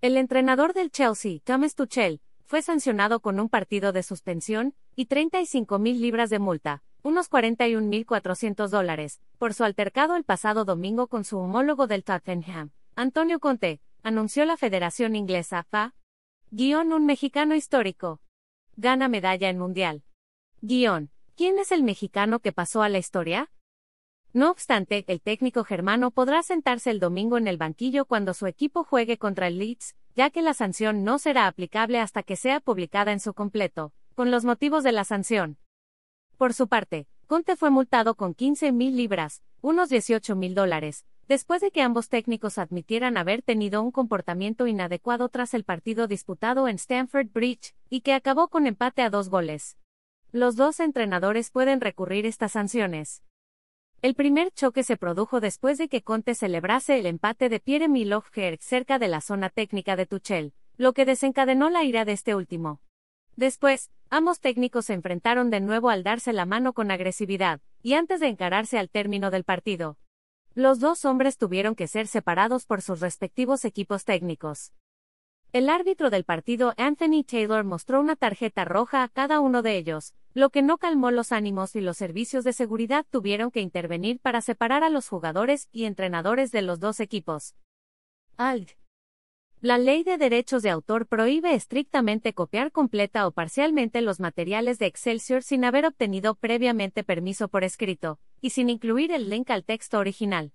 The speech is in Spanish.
El entrenador del Chelsea, Thomas Tuchel, fue sancionado con un partido de suspensión y 35 mil libras de multa, unos 41.400 dólares, por su altercado el pasado domingo con su homólogo del Tottenham, Antonio Conte, anunció la Federación Inglesa, FA. Guión un mexicano histórico. Gana medalla en Mundial. Guión. ¿Quién es el mexicano que pasó a la historia? No obstante, el técnico germano podrá sentarse el domingo en el banquillo cuando su equipo juegue contra el Leeds, ya que la sanción no será aplicable hasta que sea publicada en su completo, con los motivos de la sanción. Por su parte, Conte fue multado con 15 mil libras, unos 18 mil dólares, después de que ambos técnicos admitieran haber tenido un comportamiento inadecuado tras el partido disputado en Stamford Bridge, y que acabó con empate a dos goles. Los dos entrenadores pueden recurrir estas sanciones. El primer choque se produjo después de que Conte celebrase el empate de Pierre Milogger cerca de la zona técnica de Tuchel, lo que desencadenó la ira de este último. Después, ambos técnicos se enfrentaron de nuevo al darse la mano con agresividad, y antes de encararse al término del partido. Los dos hombres tuvieron que ser separados por sus respectivos equipos técnicos. El árbitro del partido Anthony Taylor mostró una tarjeta roja a cada uno de ellos, lo que no calmó los ánimos y los servicios de seguridad tuvieron que intervenir para separar a los jugadores y entrenadores de los dos equipos. ALD. La ley de derechos de autor prohíbe estrictamente copiar completa o parcialmente los materiales de Excelsior sin haber obtenido previamente permiso por escrito, y sin incluir el link al texto original.